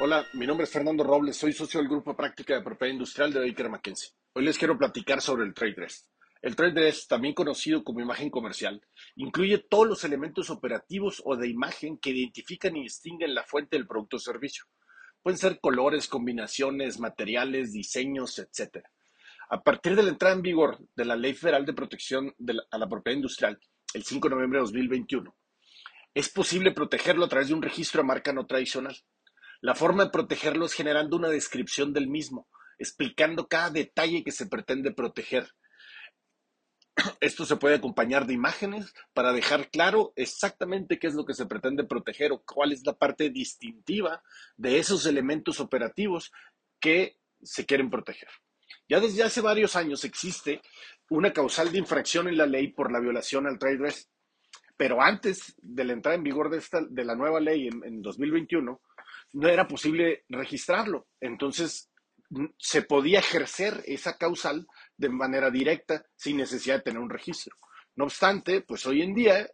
Hola, mi nombre es Fernando Robles, soy socio del Grupo Práctica de Propiedad Industrial de Baker McKenzie. Hoy les quiero platicar sobre el trade dress. El trade dress, también conocido como imagen comercial, incluye todos los elementos operativos o de imagen que identifican y distinguen la fuente del producto o servicio. Pueden ser colores, combinaciones, materiales, diseños, etc. A partir de la entrada en vigor de la Ley Federal de Protección a la Propiedad Industrial, el 5 de noviembre de 2021, es posible protegerlo a través de un registro de marca no tradicional. La forma de protegerlo es generando una descripción del mismo, explicando cada detalle que se pretende proteger. Esto se puede acompañar de imágenes para dejar claro exactamente qué es lo que se pretende proteger o cuál es la parte distintiva de esos elementos operativos que se quieren proteger. Ya desde hace varios años existe una causal de infracción en la ley por la violación al trade dress, pero antes de la entrada en vigor de, esta, de la nueva ley en, en 2021, no era posible registrarlo. Entonces, se podía ejercer esa causal de manera directa sin necesidad de tener un registro. No obstante, pues hoy en día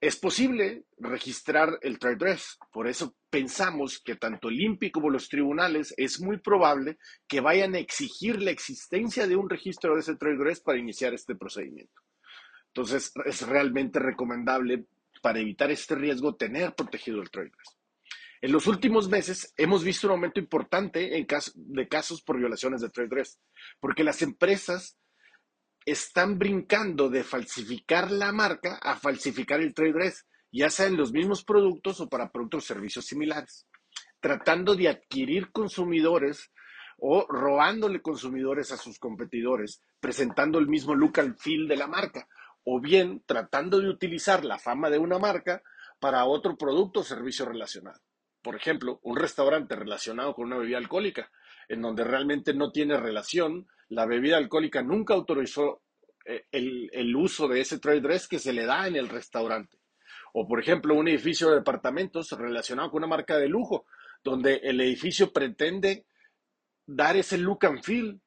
es posible registrar el trade dress. Por eso pensamos que tanto el INPI como los tribunales es muy probable que vayan a exigir la existencia de un registro de ese trade dress para iniciar este procedimiento. Entonces, es realmente recomendable para evitar este riesgo tener protegido el trade dress. En los últimos meses hemos visto un aumento importante en de casos por violaciones de trade dress, porque las empresas están brincando de falsificar la marca a falsificar el trade dress, ya sea en los mismos productos o para productos o servicios similares, tratando de adquirir consumidores o robándole consumidores a sus competidores, presentando el mismo look and feel de la marca, o bien tratando de utilizar la fama de una marca para otro producto o servicio relacionado por ejemplo, un restaurante relacionado con una bebida alcohólica, en donde realmente no tiene relación, la bebida alcohólica nunca autorizó eh, el, uso de ese trade dress que se le da en el restaurante. O, por ejemplo, un edificio de departamentos relacionado con una marca de lujo, donde el edificio pretende dar ese look and feel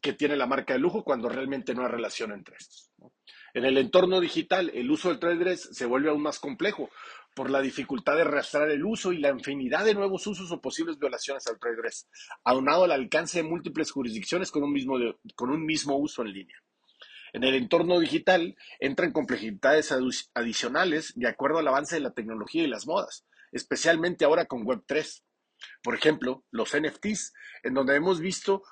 que tiene la marca de lujo cuando realmente no hay relación entre estos. En el entorno digital, el uso del trade dress se vuelve aún más complejo por la dificultad de rastrear el uso y la infinidad de nuevos usos o posibles violaciones al trade dress, aunado al alcance de múltiples jurisdicciones con un mismo, con un mismo uso en línea. En el entorno digital entran complejidades adicionales de acuerdo al avance de la tecnología y las modas, especialmente ahora con Web3. Por ejemplo, los NFTs, en donde hemos visto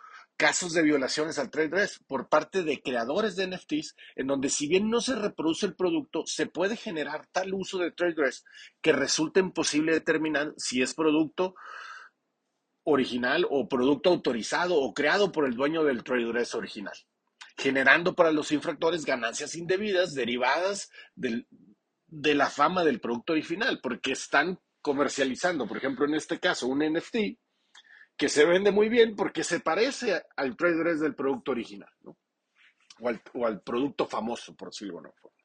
casos de violaciones al trade dress por parte de creadores de NFTs, en donde si bien no se reproduce el producto, se puede generar tal uso de trade dress que resulta imposible determinar si es producto original o producto autorizado o creado por el dueño del trade dress original, generando para los infractores ganancias indebidas derivadas de la fama del producto original, porque están comercializando, por ejemplo, en este caso, un NFT que se vende muy bien porque se parece al trade dress del producto original, o, al, producto famoso, por decirlo forma.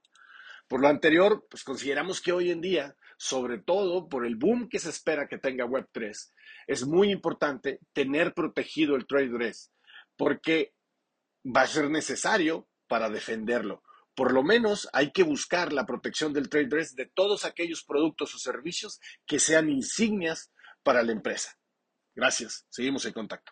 Por lo anterior, pues consideramos que hoy en día, sobre todo por el boom que se espera que tenga Web3, es muy importante tener protegido el trade dress, porque va a ser necesario para defenderlo. Por lo menos hay que buscar la protección del trade dress de todos aquellos productos o servicios que sean insignias para la empresa. Gracias, seguimos en contacto.